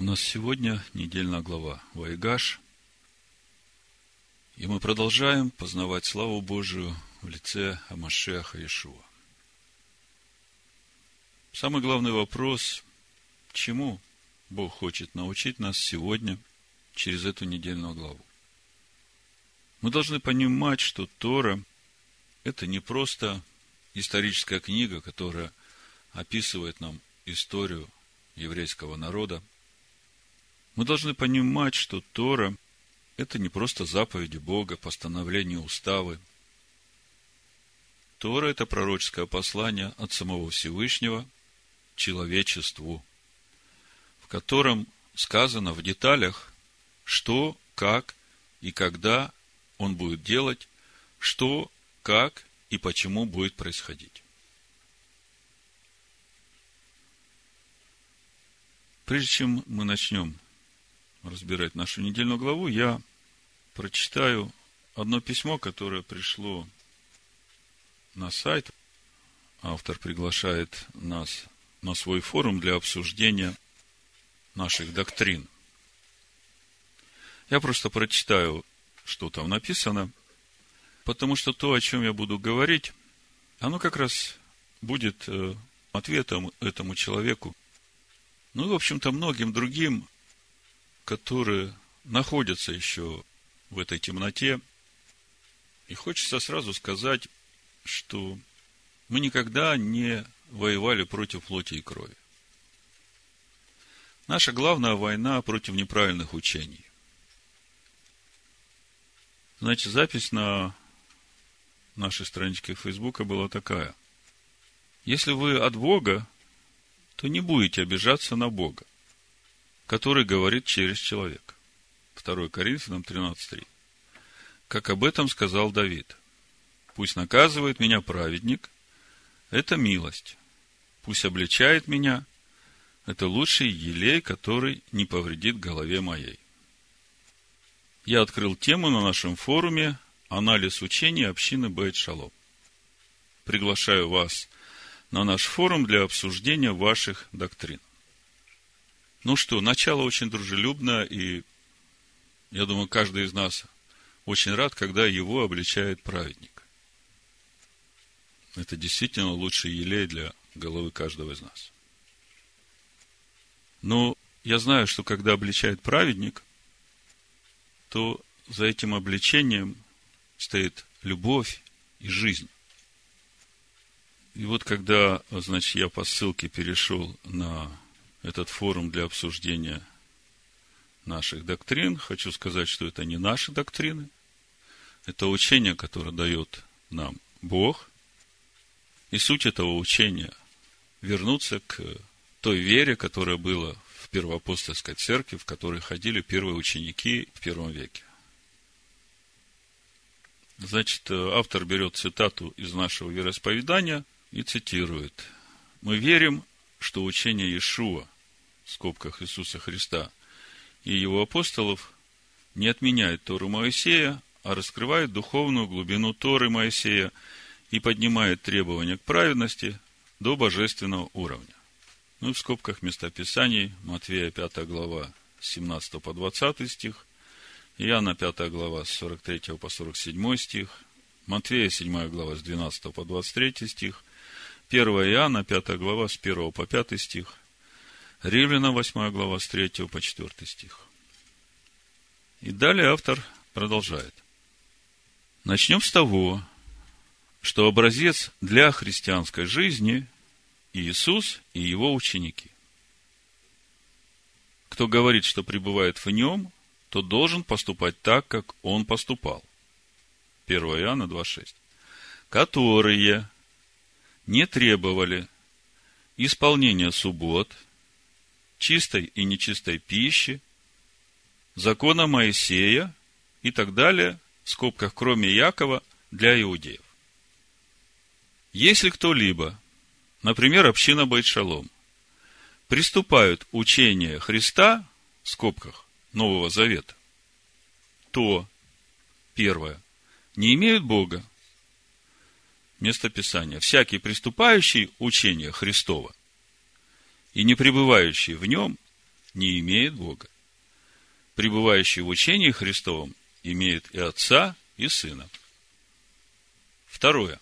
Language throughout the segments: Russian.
У нас сегодня недельная глава Вайгаш, и мы продолжаем познавать славу Божию в лице Амашеха Иешуа. Самый главный вопрос, чему Бог хочет научить нас сегодня через эту недельную главу. Мы должны понимать, что Тора – это не просто историческая книга, которая описывает нам историю еврейского народа. Мы должны понимать, что Тора – это не просто заповеди Бога, постановления, уставы. Тора – это пророческое послание от самого Всевышнего человечеству, в котором сказано в деталях, что, как и когда он будет делать, что, как и почему будет происходить. Прежде чем мы начнем разбирать нашу недельную главу, я прочитаю одно письмо, которое пришло на сайт. Автор приглашает нас на свой форум для обсуждения наших доктрин. Я просто прочитаю, что там написано, потому что то, о чем я буду говорить, оно как раз будет э, ответом этому человеку, ну и, в общем-то, многим другим, которые находятся еще в этой темноте. И хочется сразу сказать, что мы никогда не воевали против плоти и крови. Наша главная война против неправильных учений. Значит, запись на нашей страничке Фейсбука была такая. Если вы от Бога, то не будете обижаться на Бога, который говорит через человека. 2 Коринфянам 13.3. Как об этом сказал Давид. Пусть наказывает меня праведник, это милость. Пусть обличает меня, это лучший елей, который не повредит голове моей. Я открыл тему на нашем форуме «Анализ учения общины Бейт Шалом». Приглашаю вас на наш форум для обсуждения ваших доктрин. Ну что, начало очень дружелюбное, и я думаю, каждый из нас очень рад, когда его обличает праведник. Это действительно лучший елей для головы каждого из нас. Но я знаю, что когда обличает праведник, то за этим обличением стоит любовь и жизнь. И вот когда, значит, я по ссылке перешел на этот форум для обсуждения наших доктрин, хочу сказать, что это не наши доктрины, это учение, которое дает нам Бог. И суть этого учения – вернуться к той вере, которая была в первоапостольской церкви, в которой ходили первые ученики в первом веке. Значит, автор берет цитату из нашего вероисповедания – и цитирует. Мы верим, что учение Иешуа, в скобках Иисуса Христа, и его апостолов не отменяет Тору Моисея, а раскрывает духовную глубину Торы Моисея и поднимает требования к праведности до божественного уровня. Ну и в скобках местописаний Матвея 5 глава 17 по 20 стих, Иоанна 5 глава с 43 по 47 стих, Матвея 7 глава с 12 по 23 стих, 1 Иоанна, 5 глава, с 1 по 5 стих. Римляна, 8 глава, с 3 по 4 стих. И далее автор продолжает. Начнем с того, что образец для христианской жизни Иисус и его ученики. Кто говорит, что пребывает в нем, то должен поступать так, как он поступал. 1 Иоанна 2,6. Которые не требовали исполнения суббот, чистой и нечистой пищи, закона Моисея и так далее, в скобках, кроме Якова, для иудеев. Если кто-либо, например, община Байт-Шалом, приступают учение Христа, в скобках, Нового Завета, то, первое, не имеют Бога, место Писания. Всякий приступающий учение Христова и не пребывающий в нем не имеет Бога. Пребывающий в учении Христовом имеет и Отца, и Сына. Второе.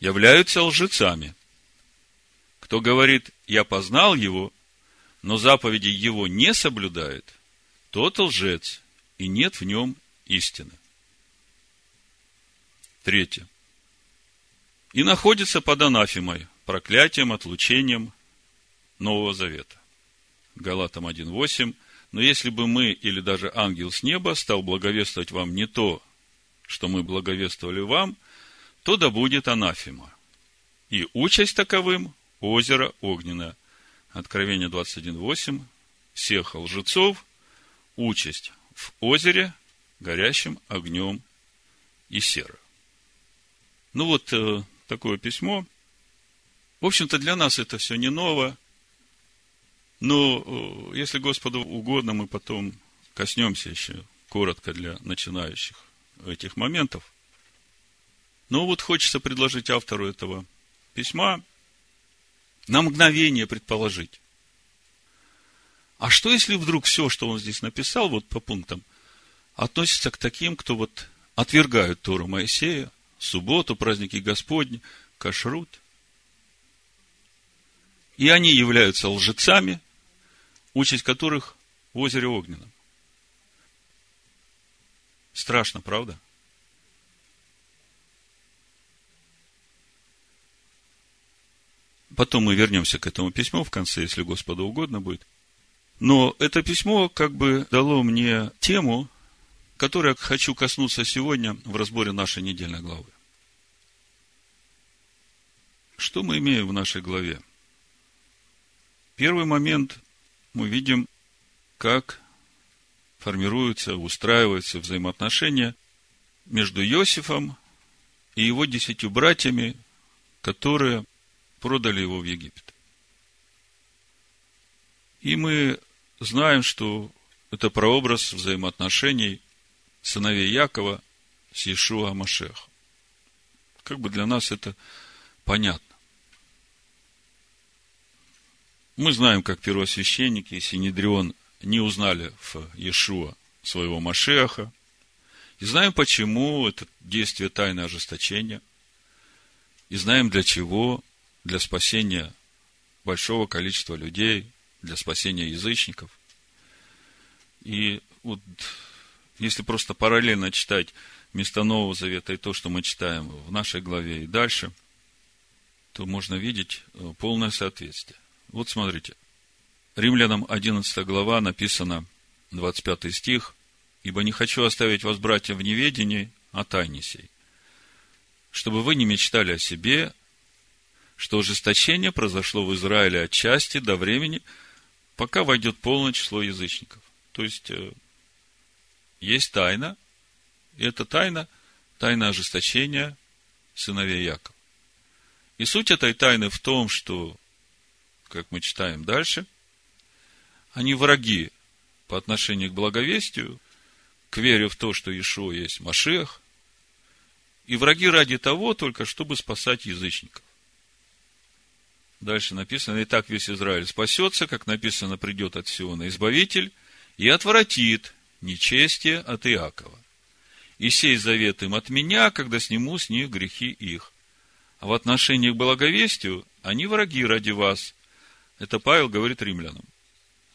Являются лжецами. Кто говорит, я познал его, но заповеди его не соблюдает, тот лжец, и нет в нем истины. Третье. И находится под анафемой, проклятием, отлучением Нового Завета. Галатам 1.8. Но если бы мы или даже ангел с неба стал благовествовать вам не то, что мы благовествовали вам, то да будет анафема. И участь таковым – озеро огненное. Откровение 21.8. Всех лжецов – участь в озере, горящим огнем и серо. Ну вот э, такое письмо. В общем-то, для нас это все не ново. Но э, если Господу угодно, мы потом коснемся еще коротко для начинающих этих моментов. Но вот хочется предложить автору этого письма на мгновение предположить. А что, если вдруг все, что он здесь написал, вот по пунктам, относится к таким, кто вот отвергают Тору Моисея, субботу, праздники Господни, кашрут. И они являются лжецами, участь которых в озере Огненном. Страшно, правда? Потом мы вернемся к этому письму в конце, если Господу угодно будет. Но это письмо как бы дало мне тему, которой я хочу коснуться сегодня в разборе нашей недельной главы. Что мы имеем в нашей главе? Первый момент мы видим, как формируются, устраиваются взаимоотношения между Иосифом и его десятью братьями, которые продали его в Египет. И мы знаем, что это прообраз взаимоотношений сыновей Якова с Иешуа Машех. Как бы для нас это понятно. Мы знаем, как первосвященники и Синедрион не узнали в Иешуа своего Машеха. И знаем, почему это действие тайны ожесточения. И знаем, для чего. Для спасения большого количества людей, для спасения язычников. И вот если просто параллельно читать место Нового Завета и то, что мы читаем в нашей главе и дальше, то можно видеть э, полное соответствие. Вот смотрите. Римлянам 11 глава написано, 25 стих, «Ибо не хочу оставить вас, братья, в неведении о тайне сей, чтобы вы не мечтали о себе, что ожесточение произошло в Израиле отчасти до времени, пока войдет полное число язычников». То есть, э, есть тайна, и эта тайна – тайна ожесточения сыновей Якова. И суть этой тайны в том, что, как мы читаем дальше, они враги по отношению к благовестию, к вере в то, что Ишуа есть Машех, и враги ради того только, чтобы спасать язычников. Дальше написано, и так весь Израиль спасется, как написано, придет от Сиона Избавитель, и отвратит нечестие от Иакова. И сей завет им от меня, когда сниму с них грехи их. А в отношении к благовестию они враги ради вас. Это Павел говорит римлянам.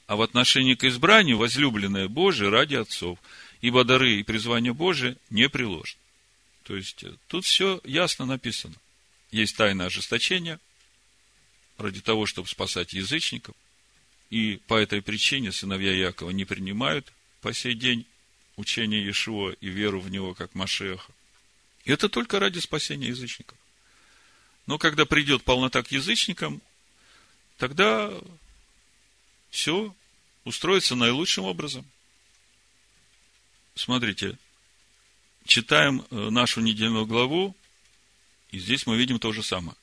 А в отношении к избранию возлюбленное Божие ради отцов, ибо дары и призвание Божие не приложены. То есть, э, тут все ясно написано. Есть тайна ожесточения ради того, чтобы спасать язычников. И по этой причине сыновья Якова не принимают по сей день учение Иешуа и веру в него как Машеха. И это только ради спасения язычников. Но когда придет полнота к язычникам, тогда все устроится наилучшим образом. Смотрите, читаем э, нашу недельную главу, и здесь мы видим то же самое.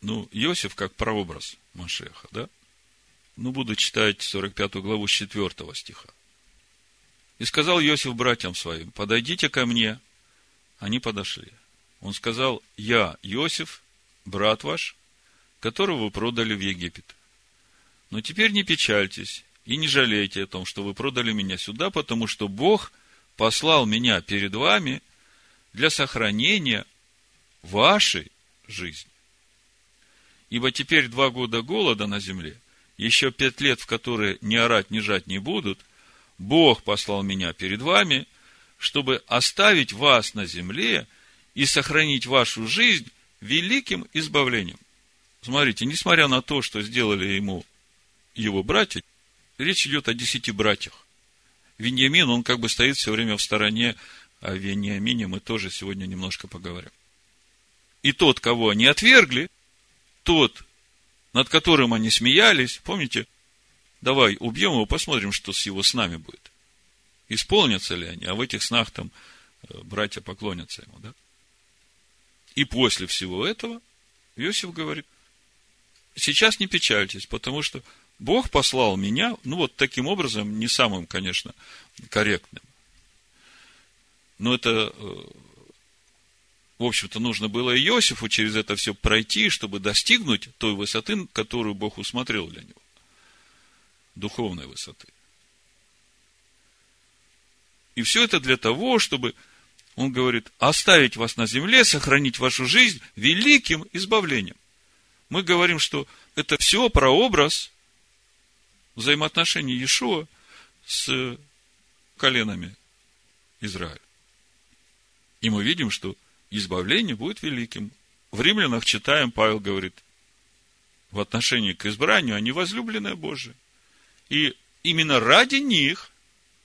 Ну, Иосиф как прообраз Машеха, да? Ну, буду читать 45 главу с 4 стиха. И сказал Иосиф братьям своим, подойдите ко мне. Они подошли. Он сказал, я, Иосиф, брат ваш, которого вы продали в Египет. Но теперь не печальтесь и не жалейте о том, что вы продали меня сюда, потому что Бог послал меня перед вами для сохранения вашей жизни. Ибо теперь два года голода на земле, еще пять лет, в которые ни орать, ни жать не будут, Бог послал меня перед вами, чтобы оставить вас на земле и сохранить вашу жизнь великим избавлением. Смотрите, несмотря на то, что сделали ему его братья, речь идет о десяти братьях. Вениамин, он как бы стоит все время в стороне, о Вениамине мы тоже сегодня немножко поговорим. И тот, кого они отвергли, тот, над которым они смеялись, помните, давай убьем его, посмотрим, что с его снами будет. Исполнятся ли они, а в этих снах там э, братья поклонятся ему, да? И после всего этого Иосиф говорит, сейчас не печальтесь, потому что Бог послал меня, ну вот таким образом, не самым, конечно, корректным. Но это, э, в общем-то, нужно было Иосифу через это все пройти, чтобы достигнуть той высоты, которую Бог усмотрел для него. Духовной высоты. И все это для того, чтобы, он говорит, оставить вас на земле, сохранить вашу жизнь великим избавлением. Мы говорим, что это все прообраз взаимоотношений Иешуа с коленами Израиля. И мы видим, что избавление будет великим. В римлянах читаем, Павел говорит, в отношении к избранию, они возлюбленные Божие. И именно ради них,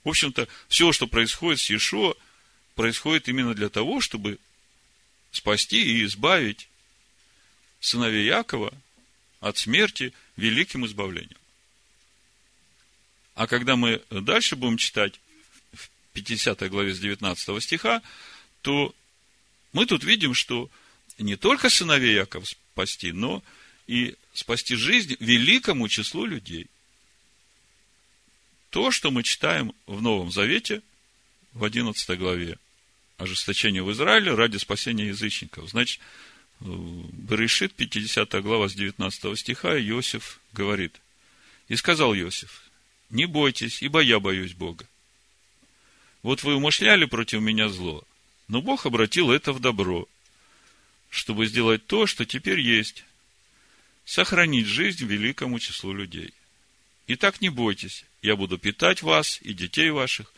в общем-то, все, что происходит с Иешуа, происходит именно для того, чтобы спасти и избавить сыновей Якова от смерти великим избавлением. А когда мы дальше будем читать в 50 главе с 19 стиха, то мы тут видим, что не только сыновей Яков спасти, но и спасти жизнь великому числу людей. То, что мы читаем в Новом Завете, в 11 главе, ожесточение в Израиле ради спасения язычников. Значит, Берешит, 50 глава с 19 стиха, Иосиф говорит, «И сказал Иосиф, не бойтесь, ибо я боюсь Бога. Вот вы умышляли против меня зло, но Бог обратил это в добро, чтобы сделать то, что теперь есть, сохранить жизнь великому числу людей. Итак, не бойтесь, я буду питать вас и детей ваших,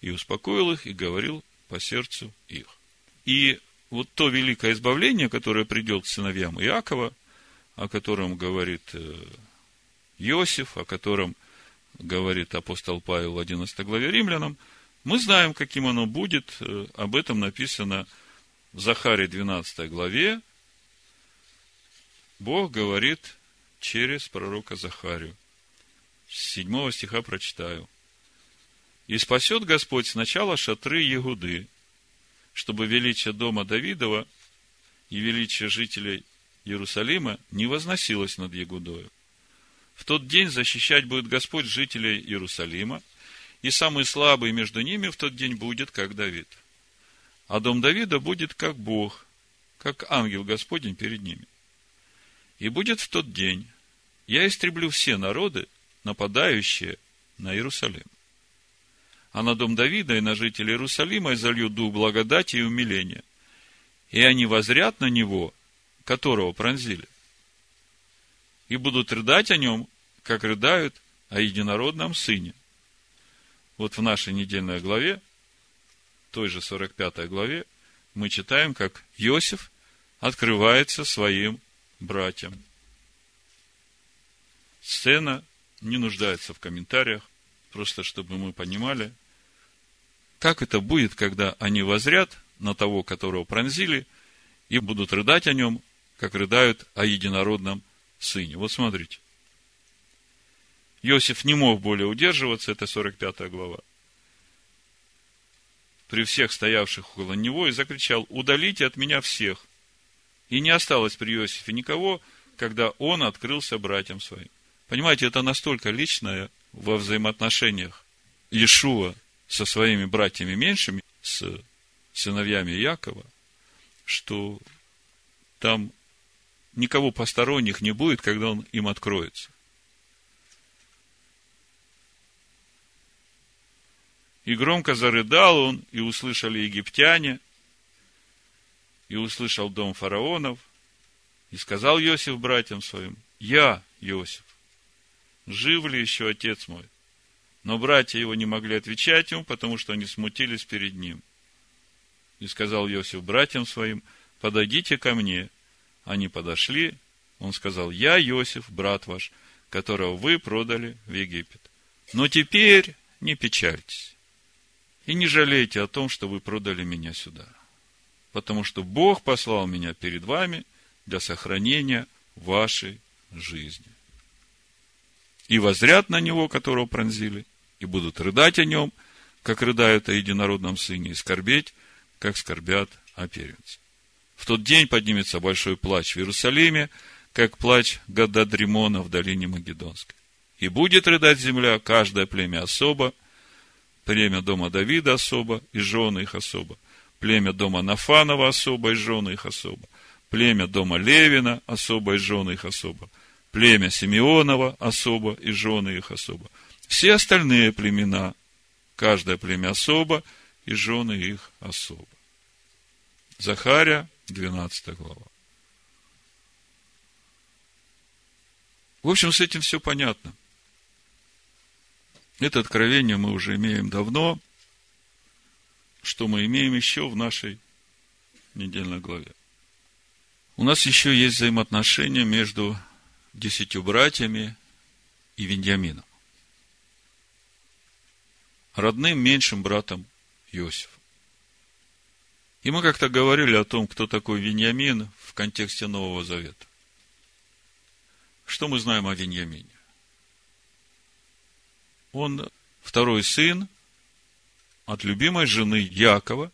и успокоил их, и говорил по сердцу их. И вот то великое избавление, которое придет сыновьям Иакова, о котором говорит э, Иосиф, о котором – говорит апостол Павел в 11 главе римлянам, мы знаем, каким оно будет. Э, об этом написано в Захаре 12 главе. Бог говорит через пророка Захарию. С 7 стиха прочитаю. «И спасет Господь сначала шатры Егуды, чтобы величие дома Давидова и величие жителей Иерусалима не возносилось над Егудою. В тот день защищать будет Господь жителей Иерусалима, и самый слабый между ними в тот день будет, как Давид. А дом Давида будет как Бог, как ангел Господень перед ними. И будет в тот день, я истреблю все народы, нападающие на Иерусалим. А на дом Давида и на жителей Иерусалима изолью дух благодати и умиления. И они возрят на него, которого пронзили и будут рыдать о нем, как рыдают о единородном сыне. Вот в нашей недельной главе, той же 45 главе, мы читаем, как Иосиф открывается своим братьям. Сцена не нуждается в комментариях, просто чтобы мы понимали, как это будет, когда они возрят на того, которого пронзили, и будут рыдать о нем, как рыдают о единородном сыне. Вот смотрите. Иосиф не мог более удерживаться, это 45 глава. При всех стоявших около него и закричал, удалите от меня всех. И не осталось при Иосифе никого, когда он открылся братьям своим. Понимаете, это настолько личное во взаимоотношениях Иешуа со своими братьями меньшими, с сыновьями Якова, что там никого посторонних не будет, когда он им откроется. И громко зарыдал он, и услышали египтяне, и услышал дом фараонов, и сказал Иосиф братьям своим, «Я, Иосиф, жив ли еще отец мой? Но братья его не могли отвечать ему, потому что они смутились перед ним. И сказал Иосиф братьям своим, подойдите ко мне. Они подошли, он сказал, я Иосиф, брат ваш, которого вы продали в Египет. Но теперь не печальтесь и не жалейте о том, что вы продали меня сюда. Потому что Бог послал меня перед вами для сохранения вашей жизни. И возрят на него, которого пронзили, и будут рыдать о нем, как рыдают о единородном сыне, и скорбеть, как скорбят о первенце. В тот день поднимется большой плач в Иерусалиме, как плач Гададримона в долине Магедонской. И будет рыдать земля, каждое племя особо, племя дома Давида особо, и жены их особо, племя дома Нафанова особо, и жены их особо, племя дома Левина особо, и жены их особо, племя Симеонова особо, и жены их особо. Все остальные племена, каждое племя особо, и жены их особо. Захария, 12 глава. В общем, с этим все понятно. Это откровение мы уже имеем давно. Что мы имеем еще в нашей недельной главе? У нас еще есть взаимоотношения между десятью братьями и Веньямином. Родным меньшим братом Иосифа. И мы как-то говорили о том, кто такой Веньямин в контексте Нового Завета. Что мы знаем о Веньямине? Он второй сын от любимой жены Якова,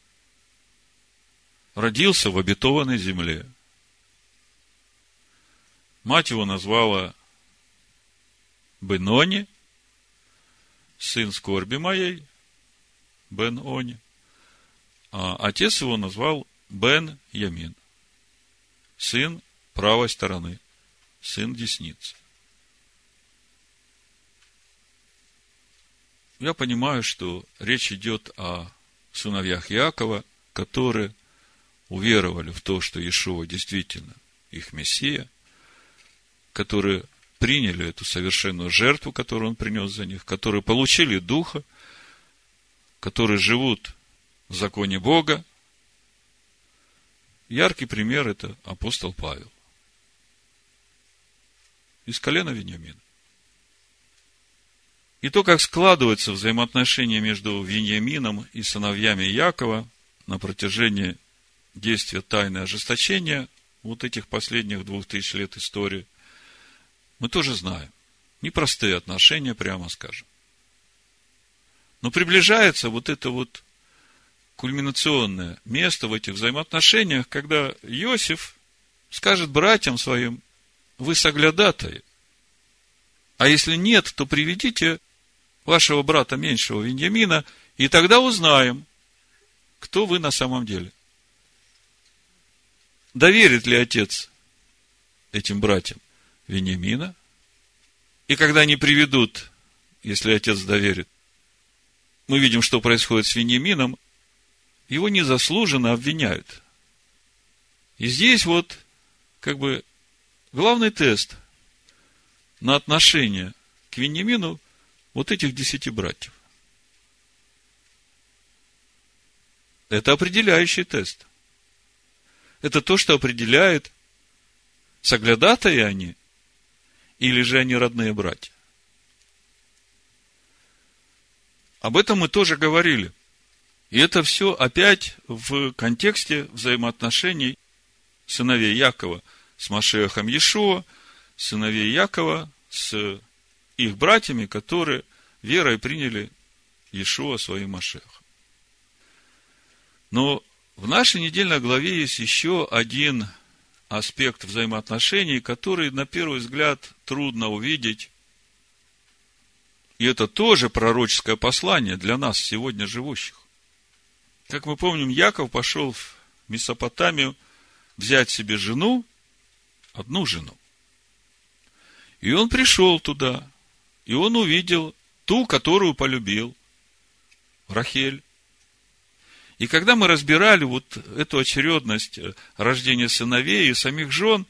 родился в обетованной земле. Мать его назвала Бенони, сын скорби моей, Бен-Они. А отец его назвал Бен Ямин, сын правой стороны сын десницы. Я понимаю, что речь идет о сыновьях Якова, которые уверовали в то, что Иешуа действительно их Мессия, которые приняли эту совершенную жертву, которую он принес за них, которые получили Духа, которые живут в законе Бога. Яркий пример – это апостол Павел из колена Вениамина. И то, как складываются взаимоотношения между Вениамином и сыновьями Якова на протяжении действия тайны ожесточения вот этих последних двух тысяч лет истории, мы тоже знаем. Непростые отношения, прямо скажем. Но приближается вот это вот кульминационное место в этих взаимоотношениях, когда Иосиф скажет братьям своим, вы соглядатые. А если нет, то приведите вашего брата меньшего Веньямина, и тогда узнаем, кто вы на самом деле. Доверит ли отец этим братьям Вениамина? И когда они приведут, если отец доверит, мы видим, что происходит с Вениамином, его незаслуженно обвиняют. И здесь вот, как бы, главный тест на отношение к Вениамину вот этих десяти братьев. Это определяющий тест. Это то, что определяет, соглядатые они, или же они родные братья. Об этом мы тоже говорили. И это все опять в контексте взаимоотношений сыновей Якова – с Машехом Иешуа, сыновей Якова, с их братьями, которые верой приняли Иешуа своим Машехом. Но в нашей недельной главе есть еще один аспект взаимоотношений, который, на первый взгляд, трудно увидеть. И это тоже пророческое послание для нас, сегодня живущих. Как мы помним, Яков пошел в Месопотамию взять себе жену, одну жену. И он пришел туда, и он увидел ту, которую полюбил. Рахель. И когда мы разбирали вот эту очередность э, рождения сыновей и самих жен,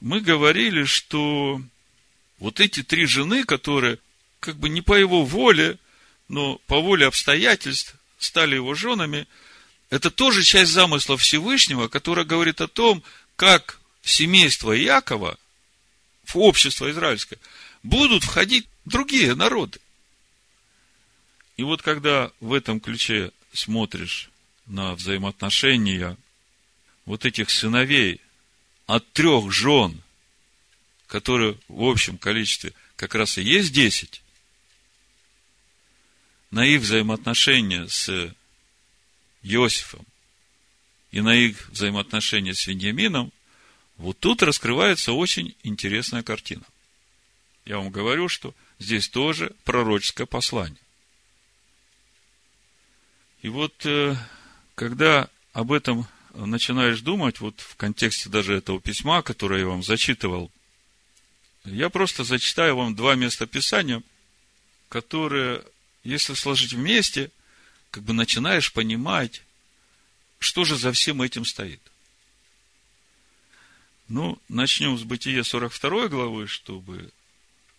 мы говорили, что вот эти три жены, которые как бы не по его воле, но по воле обстоятельств стали его женами, это тоже часть замысла Всевышнего, которая говорит о том, как семейство Якова, в общество израильское, будут входить другие народы. И вот когда в этом ключе смотришь на взаимоотношения вот этих сыновей от трех жен, которые в общем количестве как раз и есть десять, на их взаимоотношения с Иосифом и на их взаимоотношения с Вениамином, вот тут раскрывается очень интересная картина. Я вам говорю, что здесь тоже пророческое послание. И вот, э, когда об этом начинаешь думать, вот в контексте даже этого письма, которое я вам зачитывал, я просто зачитаю вам два места Писания, которые, если сложить вместе, как бы начинаешь понимать, что же за всем этим стоит. Ну, начнем с Бытия 42 главы, чтобы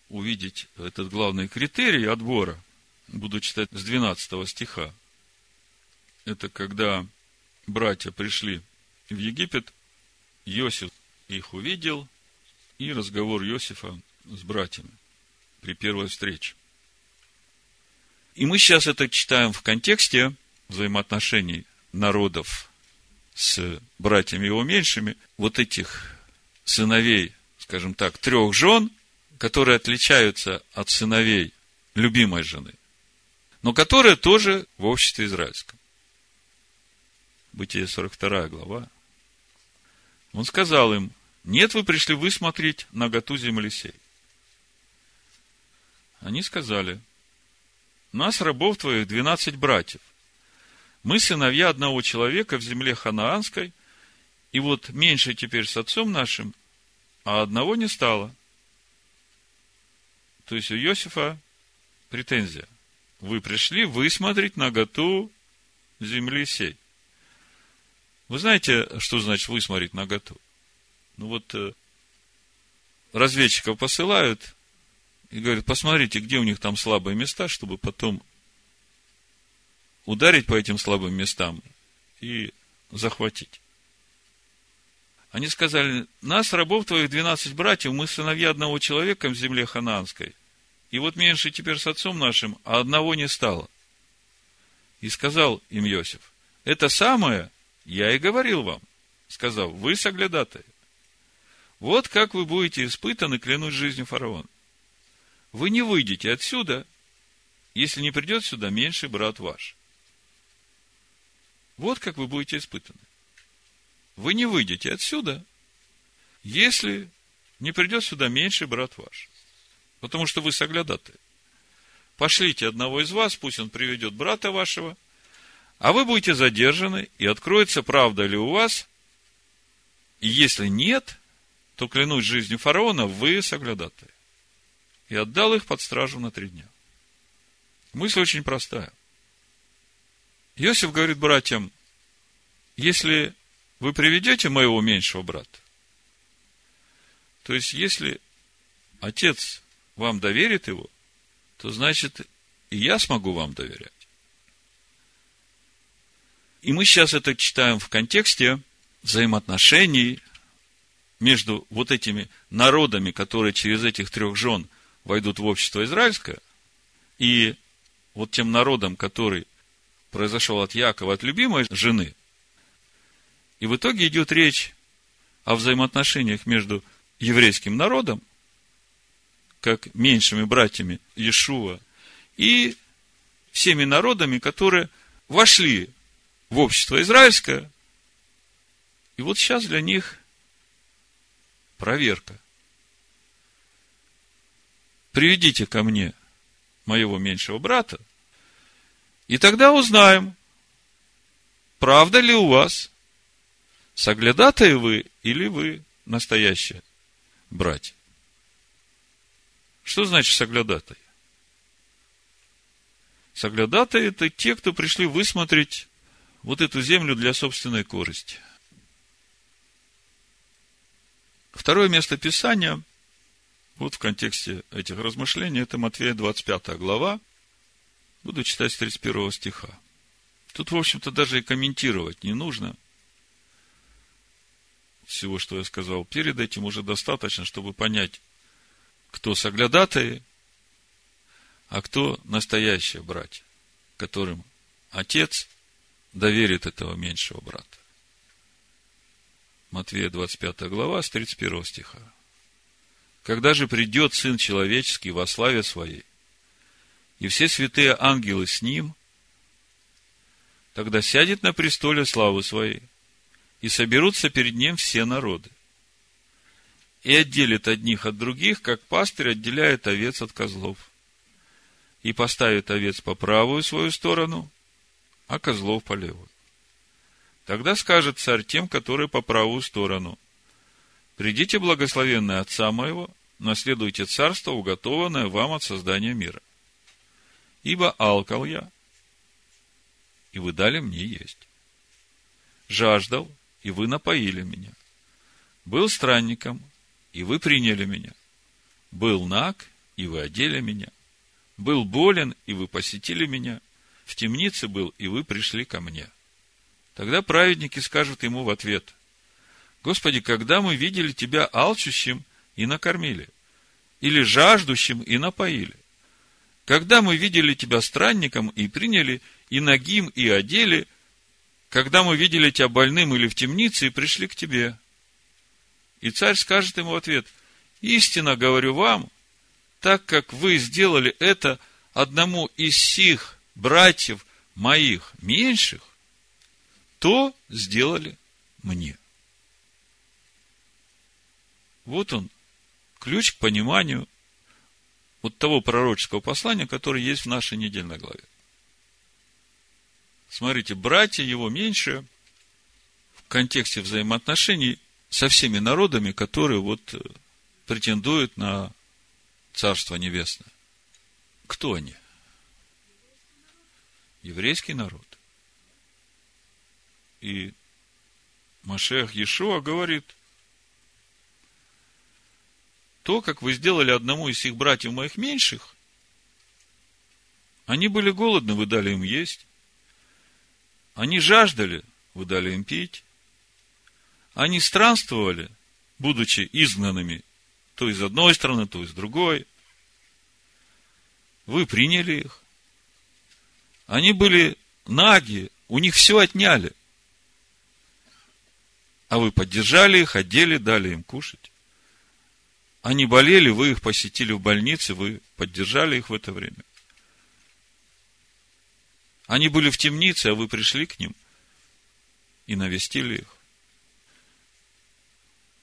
увидеть этот главный критерий отбора. Буду читать с 12 стиха. Это когда братья пришли в Египет, Иосиф их увидел, и разговор Иосифа с братьями при первой встрече. И мы сейчас это читаем в контексте взаимоотношений народов с братьями его меньшими, вот этих сыновей, скажем так, трех жен, которые отличаются от сыновей любимой жены, но которые тоже в обществе израильском. Бытие 42 глава. Он сказал им, нет, вы пришли высмотреть наготу землесей. Они сказали, нас, рабов твоих, двенадцать братьев. Мы сыновья одного человека в земле ханаанской, и вот меньше теперь с отцом нашим, а одного не стало. То есть у Иосифа претензия. Вы пришли высмотреть наготу земли сей. Вы знаете, что значит высмотреть наготу? Ну вот, э, разведчиков посылают и говорят, посмотрите, где у них там слабые места, чтобы потом ударить по этим слабым местам и захватить. Они сказали, нас, рабов твоих, двенадцать братьев, мы сыновья одного человека в земле ханаанской. И вот меньше теперь с отцом нашим, а одного не стало. И сказал им Иосиф, это самое я и говорил вам, сказав, вы соглядатые. Вот как вы будете испытаны, клянусь жизнью фараона. Вы не выйдете отсюда, если не придет сюда меньший брат ваш. Вот как вы будете испытаны. Вы не выйдете отсюда, если не придет сюда меньший брат ваш. Потому что вы соглядаты. Пошлите одного из вас, пусть он приведет брата вашего, а вы будете задержаны, и откроется, правда ли у вас, и если нет, то, клянусь жизнью фараона, вы соглядаты. И отдал их под стражу на три дня. Мысль очень простая. Иосиф говорит братьям, если вы приведете моего меньшего брата, то есть, если отец вам доверит его, то значит, и я смогу вам доверять. И мы сейчас это читаем в контексте взаимоотношений между вот этими народами, которые через этих трех жен войдут в общество израильское, и вот тем народом, который произошел от Якова, от любимой жены. И в итоге идет речь о взаимоотношениях между еврейским народом, как меньшими братьями Иешуа, и всеми народами, которые вошли в общество израильское. И вот сейчас для них проверка. Приведите ко мне моего меньшего брата, и тогда узнаем, правда ли у вас, соглядатые вы или вы настоящие братья. Что значит соглядатые? Соглядатые – это те, кто пришли высмотреть вот эту землю для собственной корысти. Второе место Писания, вот в контексте этих размышлений, это Матфея 25 глава. Буду читать с 31 стиха. Тут, в общем-то, даже и комментировать не нужно. Всего, что я сказал перед этим, уже достаточно, чтобы понять, кто соглядатые, а кто настоящие братья, которым отец доверит этого меньшего брата. Матвея 25 глава, с 31 стиха. Когда же придет Сын Человеческий во славе Своей, и все святые ангелы с Ним, тогда сядет на престоле славы Своей, и соберутся перед Ним все народы, и отделит одних от других, как пастырь отделяет овец от козлов, и поставит овец по правую свою сторону, а козлов по левую. Тогда скажет царь тем, которые по правую сторону. Придите, благословенные Отца моего, наследуйте царство, уготованное вам от создания мира. Ибо алкал я, и вы дали мне есть. Жаждал, и вы напоили меня. Был странником, и вы приняли меня. Был наг, и вы одели меня. Был болен, и вы посетили меня. В темнице был, и вы пришли ко мне. Тогда праведники скажут ему в ответ, Господи, когда мы видели Тебя алчущим и накормили, или жаждущим и напоили? Когда мы видели Тебя странником и приняли, и нагим и одели, когда мы видели Тебя больным или в темнице и пришли к Тебе? И царь скажет ему в ответ, истинно говорю вам, так как вы сделали это одному из сих братьев моих меньших, то сделали мне. Вот он, ключ к пониманию вот того пророческого послания, которое есть в нашей недельной главе. Смотрите, братья его меньше в контексте взаимоотношений со всеми народами, которые вот э, претендуют на Царство Небесное. Кто они? Еврейский народ. И Машех Иешуа говорит, то, как вы сделали одному из их братьев моих меньших, они были голодны, вы дали им есть. Они жаждали, вы дали им пить. Они странствовали, будучи изгнанными то из одной стороны, то из другой. Вы приняли их. Они были наги, у них все отняли – а вы поддержали их, одели, дали им кушать. Они болели, вы их посетили в больнице, вы поддержали их в это время. Они были в темнице, а вы пришли к ним и навестили их.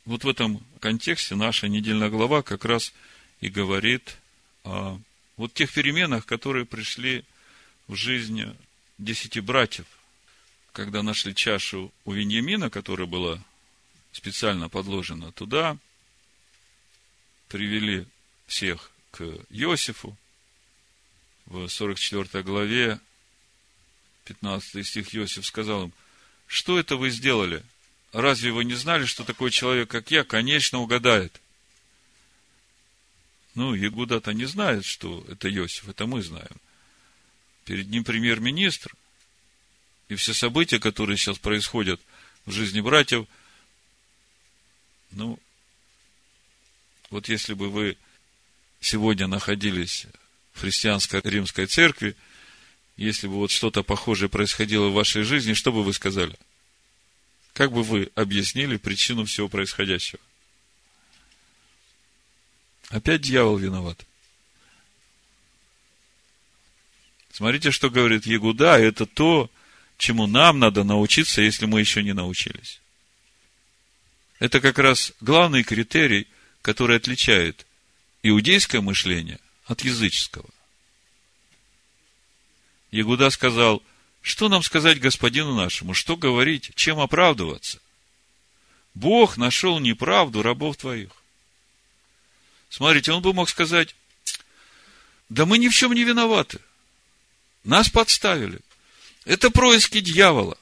Вот в этом контексте наша недельная глава как раз и говорит о вот тех переменах, которые пришли в жизнь десяти братьев – когда нашли чашу у Веньямина, которая была специально подложена туда, привели всех к Иосифу. В 44 главе, 15 стих Иосиф сказал им, что это вы сделали? Разве вы не знали, что такой человек, как я, конечно угадает? Ну, Ягуда-то не знает, что это Иосиф, это мы знаем. Перед ним премьер-министр, и все события, которые сейчас происходят в жизни братьев, ну, вот если бы вы сегодня находились в христианской римской церкви, если бы вот что-то похожее происходило в вашей жизни, что бы вы сказали? Как бы вы объяснили причину всего происходящего? Опять дьявол виноват. Смотрите, что говорит Егуда, это то, чему нам надо научиться, если мы еще не научились. Это как раз главный критерий, который отличает иудейское мышление от языческого. Ягуда сказал, что нам сказать господину нашему, что говорить, чем оправдываться? Бог нашел неправду рабов твоих. Смотрите, он бы мог сказать, да мы ни в чем не виноваты. Нас подставили. Это происки дьявола.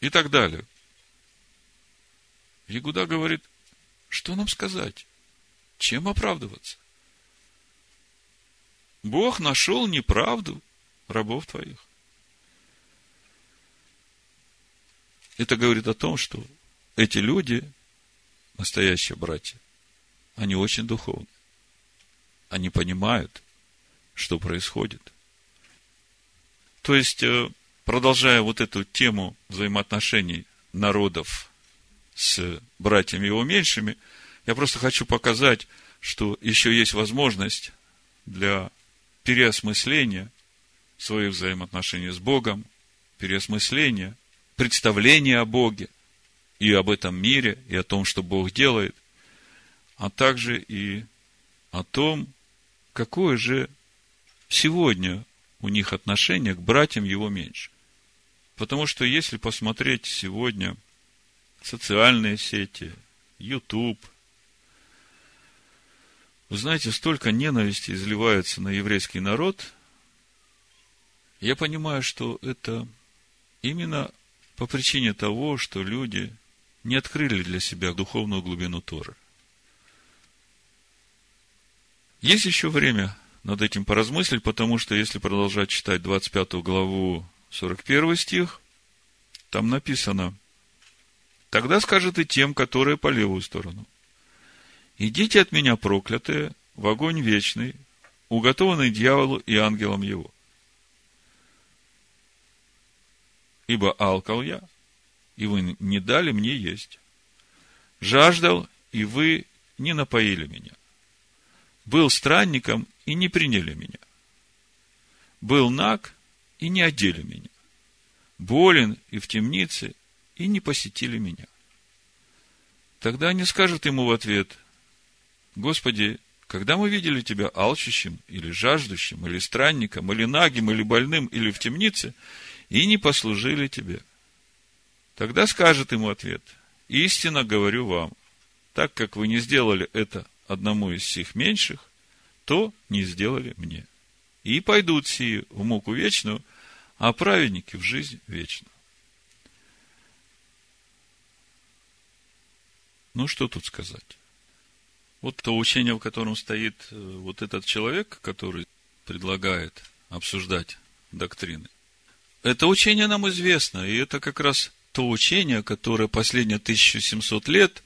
И так далее. Ягуда говорит, что нам сказать? Чем оправдываться? Бог нашел неправду рабов твоих. Это говорит о том, что эти люди, настоящие братья, они очень духовны. Они понимают, что происходит. То есть, э, продолжая вот эту тему взаимоотношений народов с братьями его меньшими, я просто хочу показать, что еще есть возможность для переосмысления своих взаимоотношений с Богом, переосмысления, представления о Боге и об этом мире, и о том, что Бог делает, а также и о том, какое же сегодня у них отношение к братьям его меньше. Потому что если посмотреть сегодня социальные сети, YouTube, вы знаете, столько ненависти изливается на еврейский народ. Я понимаю, что это именно по причине того, что люди не открыли для себя духовную глубину Торы. Есть еще время над этим поразмыслить, потому что если продолжать читать 25 главу 41 стих, там написано, тогда скажет и тем, которые по левую сторону. Идите от меня, проклятые, в огонь вечный, уготованный дьяволу и ангелам его. Ибо алкал я, и вы не дали мне есть. Жаждал, и вы не напоили меня. Был странником, и не приняли меня. Был наг, и не одели меня. Болен и в темнице, и не посетили меня. Тогда они скажут ему в ответ, Господи, когда мы видели Тебя алчущим, или жаждущим, или странником, или нагим, или больным, или в темнице, и не послужили Тебе. Тогда скажет ему ответ, истинно говорю вам, так как вы не сделали это одному из сих меньших, то не сделали мне. И пойдут сии в муку вечную, а праведники в жизнь вечную. Ну, что тут сказать? Вот то учение, в котором стоит э, вот этот человек, который предлагает обсуждать доктрины. Это учение нам известно, и это как раз то учение, которое последние 1700 лет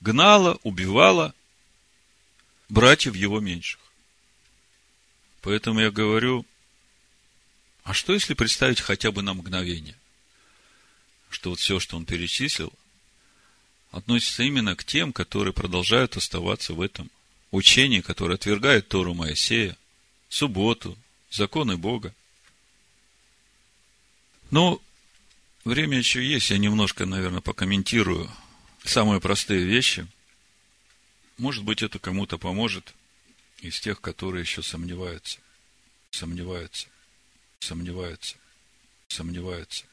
гнало, убивало братьев его меньших. Поэтому я говорю, а что если представить хотя бы на мгновение, что вот все, что он перечислил, относится именно к тем, которые продолжают оставаться в этом учении, которое отвергает Тору Моисея, субботу, законы Бога. Ну, время еще есть, я немножко, наверное, покомментирую самые простые вещи. Может быть, это кому-то поможет из тех, которые еще сомневаются, сомневаются, сомневаются, сомневаются.